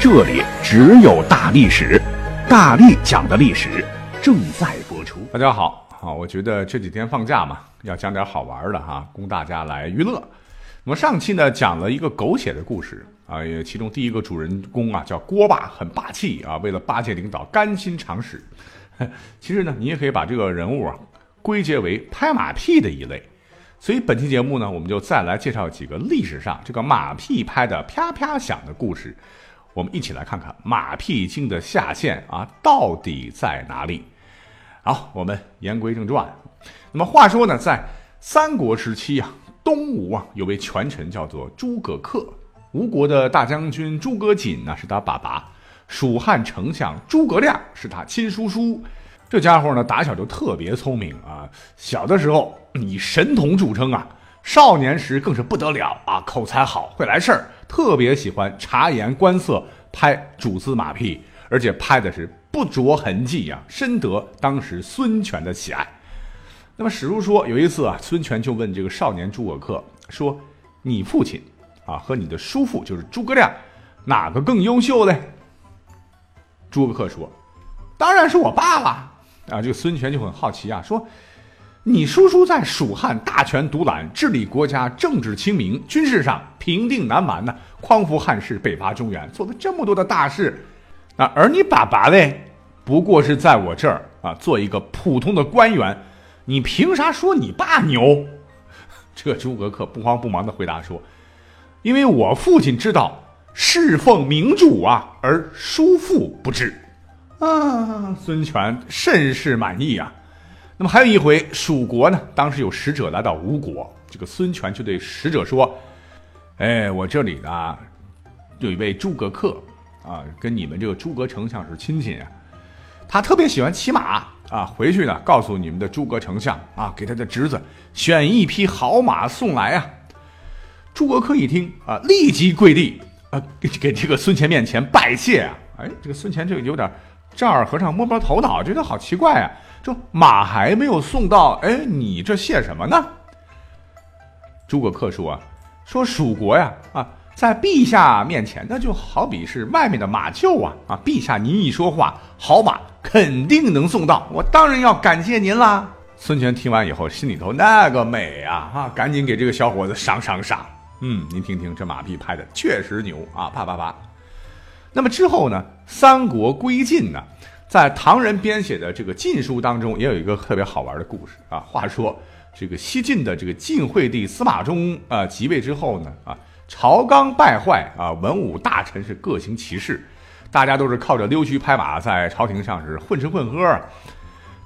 这里只有大历史，大力讲的历史正在播出。大家好，好，我觉得这几天放假嘛，要讲点好玩的哈，供大家来娱乐。那么上期呢，讲了一个狗血的故事啊，其中第一个主人公啊叫锅巴，很霸气啊，为了巴结领导甘心尝屎。其实呢，你也可以把这个人物啊归结为拍马屁的一类。所以本期节目呢，我们就再来介绍几个历史上这个马屁拍的啪啪响的故事。我们一起来看看马屁精的下限啊，到底在哪里？好，我们言归正传。那么话说呢，在三国时期啊，东吴啊有位权臣叫做诸葛恪，吴国的大将军诸葛瑾呢是他爸爸，蜀汉丞相诸葛亮是他亲叔叔。这家伙呢打小就特别聪明啊，小的时候以神童著称啊。少年时更是不得了啊，口才好，会来事儿，特别喜欢察言观色，拍主子马屁，而且拍的是不着痕迹呀，深得当时孙权的喜爱。那么史书说，有一次啊，孙权就问这个少年诸葛恪说：“你父亲啊和你的叔父就是诸葛亮，哪个更优秀嘞？”诸葛恪说：“当然是我爸了。”啊，这个孙权就很好奇啊，说。你叔叔在蜀汉大权独揽，治理国家政治清明，军事上平定南蛮呢，匡扶汉室，北伐中原，做了这么多的大事。那而你爸爸嘞，不过是在我这儿啊，做一个普通的官员。你凭啥说你爸牛？这诸葛恪不慌不忙地回答说：“因为我父亲知道侍奉明主啊，而叔父不知。”啊，孙权甚是满意啊。那么还有一回，蜀国呢，当时有使者来到吴国，这个孙权就对使者说：“哎，我这里呢，有一位诸葛恪啊，跟你们这个诸葛丞相是亲戚啊，他特别喜欢骑马啊，回去呢，告诉你们的诸葛丞相啊，给他的侄子选一匹好马送来啊。”诸葛恪一听啊，立即跪地啊，给给这个孙权面前拜谢啊。哎，这个孙权就有点丈二和尚摸不着头脑，觉得好奇怪啊。说马还没有送到，哎，你这谢什么呢？诸葛恪说啊，说蜀国呀，啊，在陛下面前，那就好比是外面的马厩啊，啊，陛下您一说话，好马肯定能送到，我当然要感谢您啦。孙权听完以后，心里头那个美啊，啊，赶紧给这个小伙子赏赏赏。嗯，您听听这马屁拍的确实牛啊，啪啪啪。那么之后呢，三国归晋呢？在唐人编写的这个晋书当中，也有一个特别好玩的故事啊。话说，这个西晋的这个晋惠帝司马衷啊即位之后呢，啊，朝纲败坏啊，文武大臣是各行其事，大家都是靠着溜须拍马在朝廷上是混吃混喝。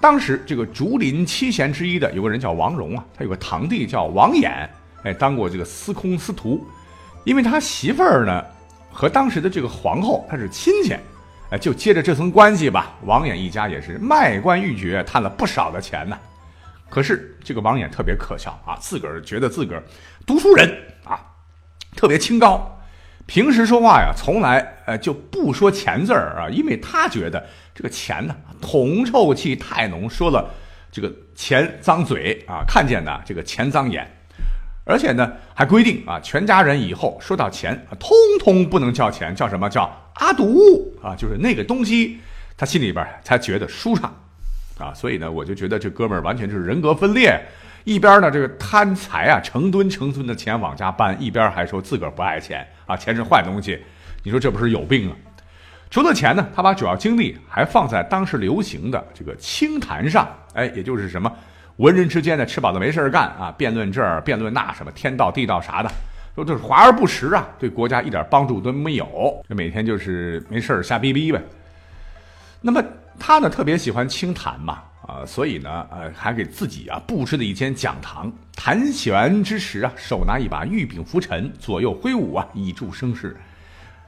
当时这个竹林七贤之一的有个人叫王戎啊，他有个堂弟叫王衍，哎，当过这个司空司徒，因为他媳妇儿呢和当时的这个皇后他是亲戚。哎，就接着这层关系吧，王衍一家也是卖官鬻爵，贪了不少的钱呢。可是这个王衍特别可笑啊，自个儿觉得自个儿读书人啊，特别清高，平时说话呀，从来呃就不说钱字儿啊，因为他觉得这个钱呢，铜臭气太浓，说了这个钱脏嘴啊，看见的这个钱脏眼。而且呢，还规定啊，全家人以后说到钱，通通不能叫钱，叫什么叫阿独啊？就是那个东西，他心里边才觉得舒畅啊。所以呢，我就觉得这哥们儿完全就是人格分裂，一边呢这个贪财啊，成吨成吨的钱往家搬，一边还说自个儿不爱钱啊，钱是坏东西。你说这不是有病啊？除了钱呢，他把主要精力还放在当时流行的这个清谈上，哎，也就是什么？文人之间呢，吃饱了没事干啊，辩论这儿，辩论那，什么天道地道啥的，说就是华而不实啊，对国家一点帮助都没有，这每天就是没事瞎逼逼呗。那么他呢，特别喜欢清谈嘛，啊，所以呢，呃，还给自己啊布置了一间讲堂，谈玄之时啊，手拿一把玉柄拂尘，左右挥舞啊，以助声势。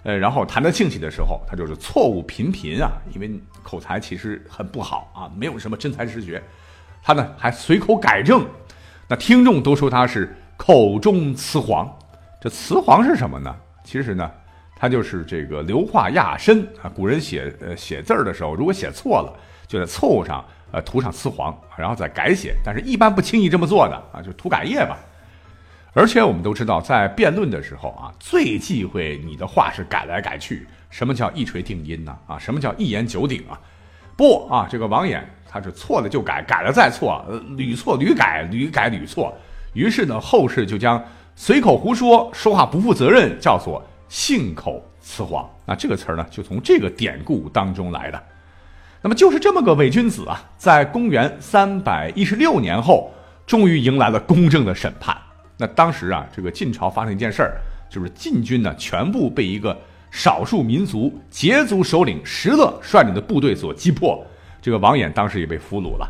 呃，然后谈得兴起的时候，他就是错误频频啊，因为口才其实很不好啊，没有什么真才实学。他呢还随口改正，那听众都说他是口中雌黄。这雌黄是什么呢？其实呢，它就是这个硫化亚砷啊。古人写呃写字儿的时候，如果写错了，就在错误上呃涂上雌黄，然后再改写。但是一般不轻易这么做的啊，就涂改液吧。而且我们都知道，在辩论的时候啊，最忌讳你的话是改来改去。什么叫一锤定音呢？啊，什么叫一言九鼎啊？不啊，这个王衍他是错了就改，改了再错，屡错屡改，屡改屡错。于是呢，后世就将随口胡说、说话不负责任叫做信口雌黄。那这个词儿呢，就从这个典故当中来的。那么就是这么个伪君子啊，在公元三百一十六年后，终于迎来了公正的审判。那当时啊，这个晋朝发生一件事儿，就是晋军呢全部被一个少数民族羯族首领石勒率领的部队所击破。这个王衍当时也被俘虏了。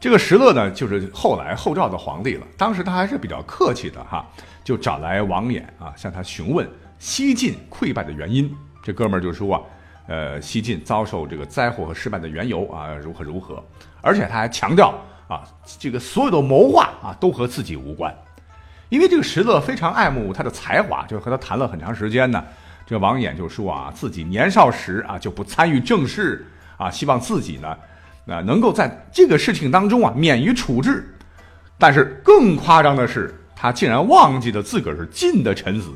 这个石勒呢，就是后来后赵的皇帝了。当时他还是比较客气的哈，就找来王衍啊，向他询问西晋溃败的原因。这哥们儿就说啊，呃，西晋遭受这个灾祸和失败的缘由啊，如何如何。而且他还强调啊，这个所有的谋划啊，都和自己无关。因为这个石勒非常爱慕他的才华，就和他谈了很长时间呢。这王衍就说啊，自己年少时啊就不参与政事啊，希望自己呢，啊能够在这个事情当中啊免于处置。但是更夸张的是，他竟然忘记了自个儿是晋的臣子。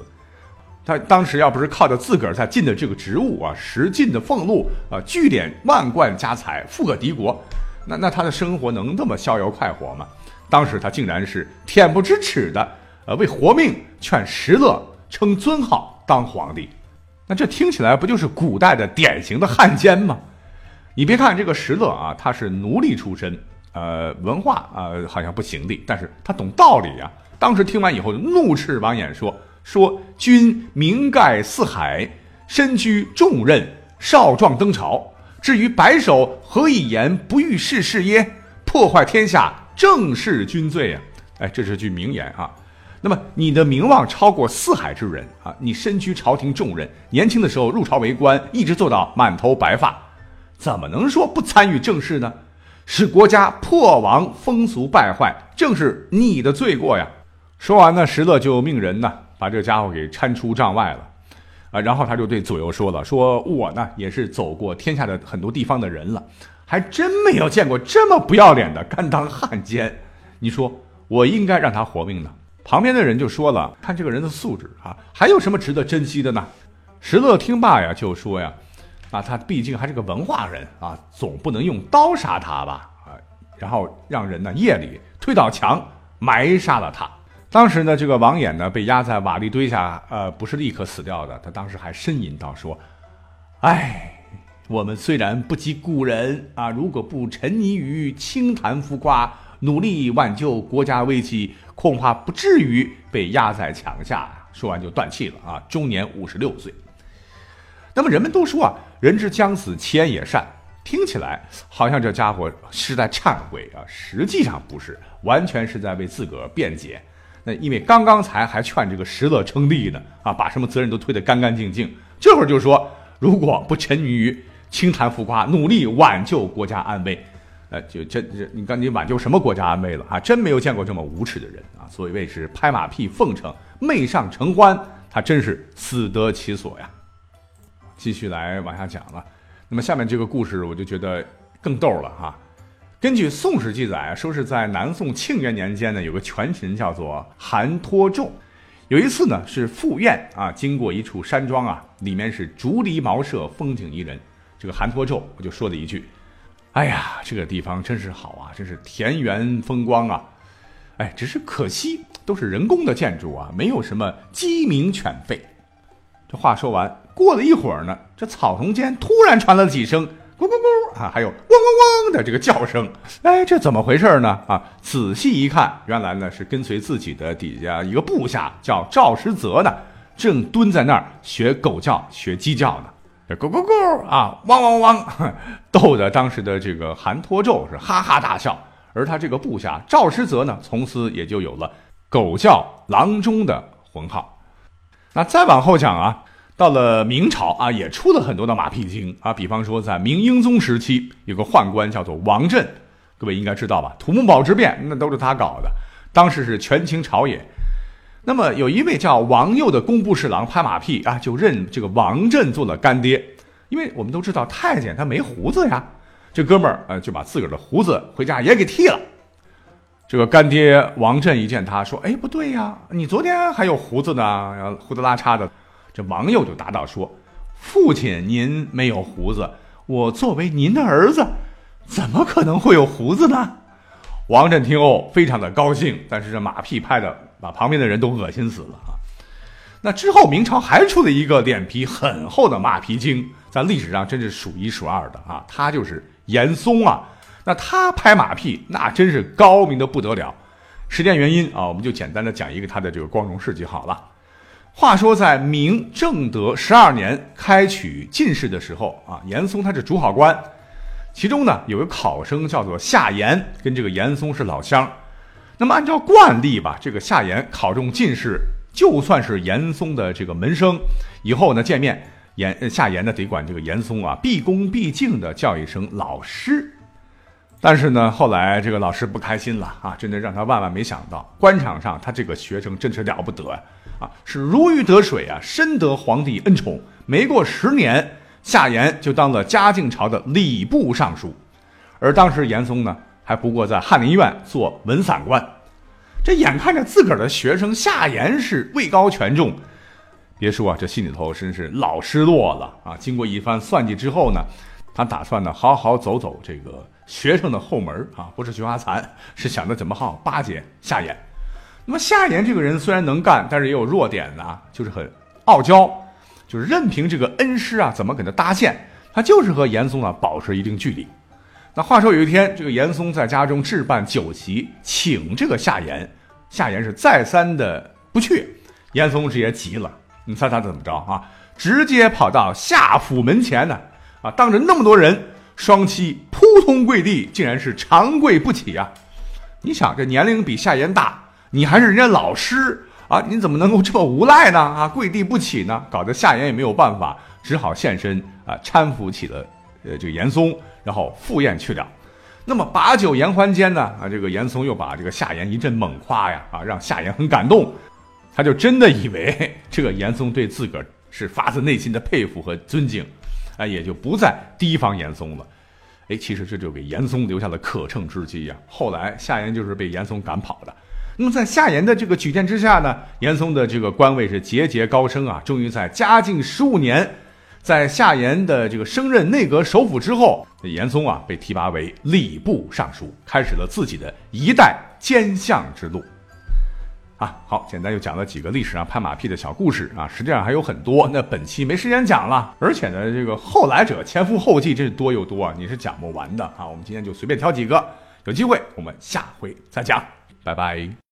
他当时要不是靠着自个儿在晋的这个职务啊，食晋的俸禄啊，聚敛万贯家财，富可敌国，那那他的生活能这么逍遥快活吗？当时他竟然是恬不知耻的。呃，为活命劝石勒称尊号当皇帝，那这听起来不就是古代的典型的汉奸吗？你别看这个石勒啊，他是奴隶出身，呃，文化啊好像不行的，但是他懂道理呀。当时听完以后，怒斥王衍说：“说君名盖四海，身居重任，少壮登朝，至于白首，何以言不遇世事耶？破坏天下，正是君罪呀！”哎，这是句名言啊。那么你的名望超过四海之人啊！你身居朝廷重任，年轻的时候入朝为官，一直做到满头白发，怎么能说不参与政事呢？使国家破亡、风俗败坏，正是你的罪过呀！说完呢，石勒就命人呢把这家伙给搀出帐外了，啊，然后他就对左右说了：“说我呢也是走过天下的很多地方的人了，还真没有见过这么不要脸的甘当汉奸。你说我应该让他活命呢？”旁边的人就说了：“看这个人的素质啊，还有什么值得珍惜的呢？”石勒听罢呀，就说呀：“啊，他毕竟还是个文化人啊，总不能用刀杀他吧？啊，然后让人呢夜里推倒墙埋杀了他。当时呢，这个王衍呢被压在瓦砾堆下，呃，不是立刻死掉的，他当时还呻吟道：说，哎，我们虽然不及古人啊，如果不沉溺于清谈浮夸。”努力挽救国家危机，恐怕不至于被压在墙下！说完就断气了啊，终年五十六岁。那么人们都说啊，人之将死，其言也善。听起来好像这家伙是在忏悔啊，实际上不是，完全是在为自个儿辩解。那因为刚刚才还劝这个石勒称帝呢，啊，把什么责任都推得干干净净。这会儿就说，如果不沉溺于轻谈浮夸，努力挽救国家安危。呃，就真这，你看你挽救什么国家安危了啊？真没有见过这么无耻的人啊！所谓是拍马屁奉承、媚上承欢，他真是死得其所呀。继续来往下讲了，那么下面这个故事我就觉得更逗了哈。根据《宋史》记载，说是在南宋庆元年间呢，有个权臣叫做韩托胄。有一次呢，是赴宴啊，经过一处山庄啊，里面是竹篱茅舍，风景宜人。这个韩托胄我就说了一句。哎呀，这个地方真是好啊，真是田园风光啊！哎，只是可惜都是人工的建筑啊，没有什么鸡鸣犬吠。这话说完，过了一会儿呢，这草丛间突然传来了几声咕咕咕啊，还有汪汪汪的这个叫声。哎，这怎么回事呢？啊，仔细一看，原来呢是跟随自己的底下一个部下叫赵石泽呢，正蹲在那儿学狗叫、学鸡叫呢。咕咕咕啊，汪汪汪，逗得当时的这个韩托胄是哈哈大笑，而他这个部下赵师泽呢，从此也就有了“狗叫郎中”的浑号。那再往后讲啊，到了明朝啊，也出了很多的马屁精啊。比方说，在明英宗时期，有个宦官叫做王振，各位应该知道吧？土木堡之变那都是他搞的，当时是权倾朝野。那么有一位叫王佑的工部侍郎拍马屁啊，就认这个王振做了干爹，因为我们都知道太监他没胡子呀。这哥们儿呃就把自个儿的胡子回家也给剃了。这个干爹王振一见他说：“哎，不对呀，你昨天还有胡子呢，胡子拉碴的。”这王佑就答道说：“父亲您没有胡子，我作为您的儿子，怎么可能会有胡子呢？”王振听后非常的高兴，但是这马屁拍的把旁边的人都恶心死了啊！那之后明朝还出了一个脸皮很厚的马屁精，在历史上真是数一数二的啊，他就是严嵩啊。那他拍马屁那真是高明的不得了。时间原因啊，我们就简单的讲一个他的这个光荣事迹好了。话说在明正德十二年开取进士的时候啊，严嵩他是主考官。其中呢，有个考生叫做夏言，跟这个严嵩是老乡。那么按照惯例吧，这个夏言考中进士，就算是严嵩的这个门生，以后呢见面，严夏言呢得管这个严嵩啊毕恭毕敬的叫一声老师。但是呢，后来这个老师不开心了啊，真的让他万万没想到，官场上他这个学生真是了不得啊，是如鱼得水啊，深得皇帝恩宠。没过十年。夏言就当了嘉靖朝的礼部尚书，而当时严嵩呢，还不过在翰林院做文散官。这眼看着自个儿的学生夏言是位高权重，别说啊，这心里头真是老失落了啊！经过一番算计之后呢，他打算呢好好走走这个学生的后门啊，不是菊花残，是想着怎么好巴结夏言。那么夏言这个人虽然能干，但是也有弱点呐，就是很傲娇。就是任凭这个恩师啊怎么给他搭线，他就是和严嵩啊保持一定距离。那话说有一天，这个严嵩在家中置办酒席，请这个夏言，夏言是再三的不去，严嵩直接急了。你猜他怎么着啊？直接跑到夏府门前呢，啊，当着那么多人，双膝扑通跪地，竟然是长跪不起啊！你想，这年龄比夏言大，你还是人家老师。啊，你怎么能够这么无赖呢？啊，跪地不起呢？搞得夏言也没有办法，只好现身啊，搀扶起了呃这个严嵩，然后赴宴去了。那么把酒言欢间呢，啊，这个严嵩又把这个夏言一阵猛夸呀，啊，让夏言很感动，他就真的以为 这个严嵩对自个儿是发自内心的佩服和尊敬，啊，也就不再提防严嵩了。哎，其实这就给严嵩留下了可乘之机呀。后来夏言就是被严嵩赶跑的。那么在夏言的这个举荐之下呢，严嵩的这个官位是节节高升啊。终于在嘉靖十五年，在夏言的这个升任内阁首辅之后，严嵩啊被提拔为礼部尚书，开始了自己的一代奸相之路。啊，好，简单又讲了几个历史上拍马屁的小故事啊，实际上还有很多，那本期没时间讲了。而且呢，这个后来者前赴后继，这是多又多啊，你是讲不完的啊。我们今天就随便挑几个，有机会我们下回再讲，拜拜。